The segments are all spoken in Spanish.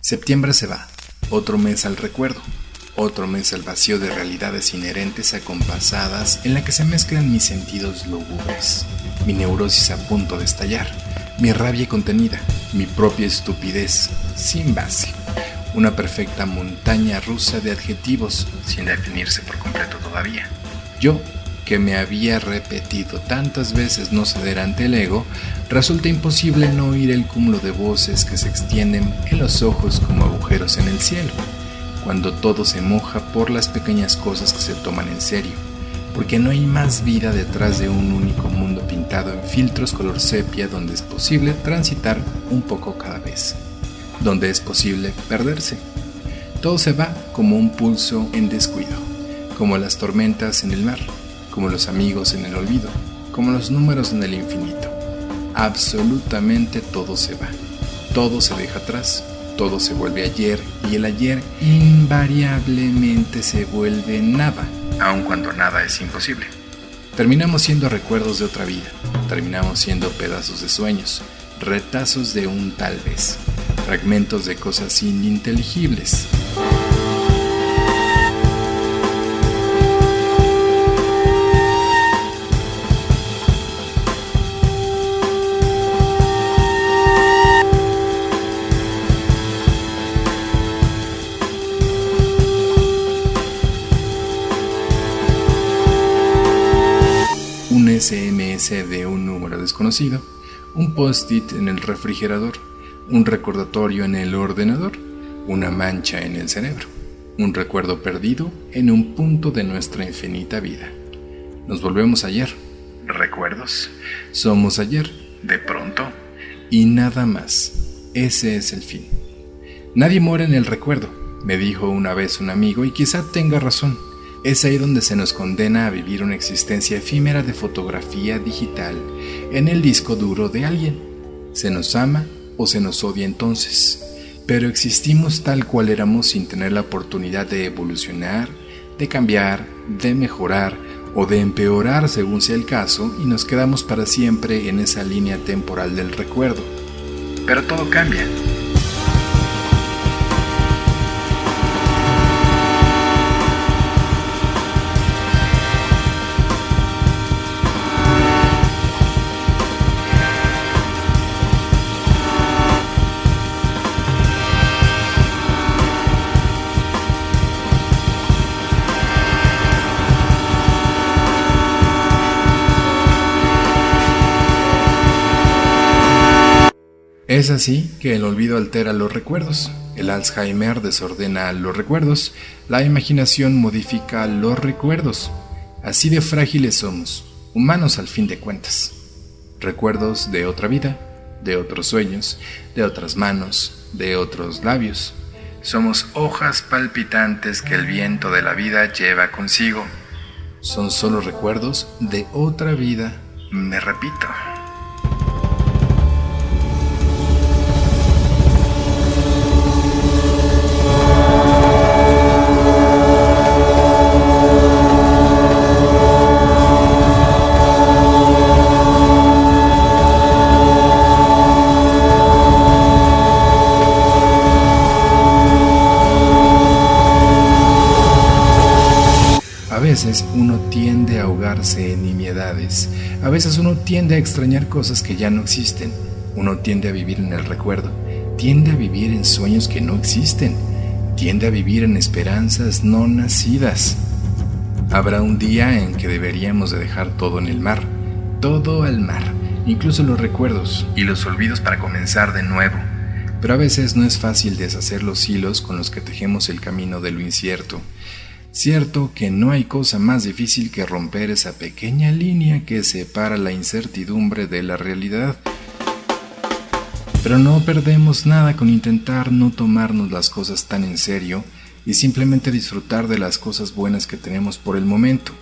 Septiembre se va, otro mes al recuerdo, otro mes al vacío de realidades inherentes acompasadas en la que se mezclan mis sentidos lúgubres, mi neurosis a punto de estallar, mi rabia contenida, mi propia estupidez, sin base, una perfecta montaña rusa de adjetivos sin definirse por completo todavía. Yo, que me había repetido tantas veces no ceder ante el ego, resulta imposible no oír el cúmulo de voces que se extienden en los ojos como agujeros en el cielo, cuando todo se moja por las pequeñas cosas que se toman en serio, porque no hay más vida detrás de un único mundo pintado en filtros color sepia donde es posible transitar un poco cada vez, donde es posible perderse. Todo se va como un pulso en descuido, como las tormentas en el mar, como los amigos en el olvido, como los números en el infinito absolutamente todo se va. Todo se deja atrás, todo se vuelve ayer y el ayer invariablemente se vuelve nada, aun cuando nada es imposible. Terminamos siendo recuerdos de otra vida, terminamos siendo pedazos de sueños, retazos de un tal vez, fragmentos de cosas ininteligibles. SMS de un número desconocido, un post-it en el refrigerador, un recordatorio en el ordenador, una mancha en el cerebro, un recuerdo perdido en un punto de nuestra infinita vida. Nos volvemos ayer. ¿Recuerdos? Somos ayer, de pronto, y nada más. Ese es el fin. Nadie muere en el recuerdo, me dijo una vez un amigo, y quizá tenga razón. Es ahí donde se nos condena a vivir una existencia efímera de fotografía digital en el disco duro de alguien. Se nos ama o se nos odia entonces, pero existimos tal cual éramos sin tener la oportunidad de evolucionar, de cambiar, de mejorar o de empeorar según sea el caso y nos quedamos para siempre en esa línea temporal del recuerdo. Pero todo cambia. Es así que el olvido altera los recuerdos, el Alzheimer desordena los recuerdos, la imaginación modifica los recuerdos. Así de frágiles somos, humanos al fin de cuentas. Recuerdos de otra vida, de otros sueños, de otras manos, de otros labios. Somos hojas palpitantes que el viento de la vida lleva consigo. Son solo recuerdos de otra vida, me repito. Veces uno tiende a ahogarse en nimiedades, a veces uno tiende a extrañar cosas que ya no existen, uno tiende a vivir en el recuerdo, tiende a vivir en sueños que no existen, tiende a vivir en esperanzas no nacidas. Habrá un día en que deberíamos de dejar todo en el mar, todo al mar, incluso los recuerdos y los olvidos para comenzar de nuevo. Pero a veces no es fácil deshacer los hilos con los que tejemos el camino de lo incierto, Cierto que no hay cosa más difícil que romper esa pequeña línea que separa la incertidumbre de la realidad. Pero no perdemos nada con intentar no tomarnos las cosas tan en serio y simplemente disfrutar de las cosas buenas que tenemos por el momento,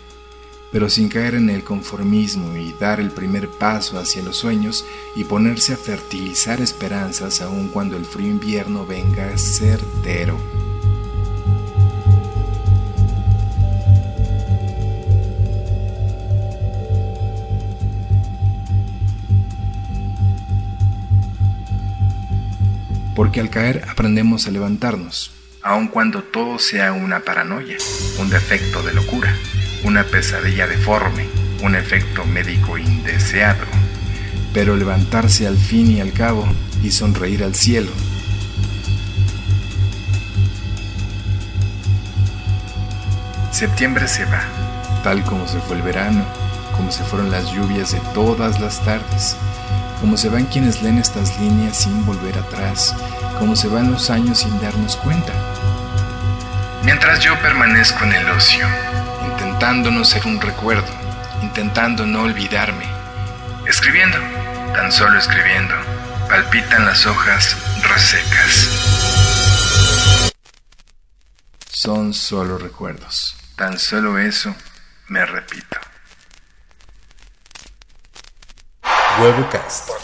pero sin caer en el conformismo y dar el primer paso hacia los sueños y ponerse a fertilizar esperanzas aun cuando el frío invierno venga certero. Porque al caer aprendemos a levantarnos, aun cuando todo sea una paranoia, un defecto de locura, una pesadilla deforme, un efecto médico indeseado. Pero levantarse al fin y al cabo y sonreír al cielo. Septiembre se va, tal como se fue el verano, como se fueron las lluvias de todas las tardes, como se van quienes leen estas líneas sin volver atrás, como se van los años sin darnos cuenta. Mientras yo permanezco en el ocio, intentando no ser un recuerdo, intentando no olvidarme, escribiendo, tan solo escribiendo, palpitan las hojas resecas. Son solo recuerdos, tan solo eso me repito. Huevocast. Por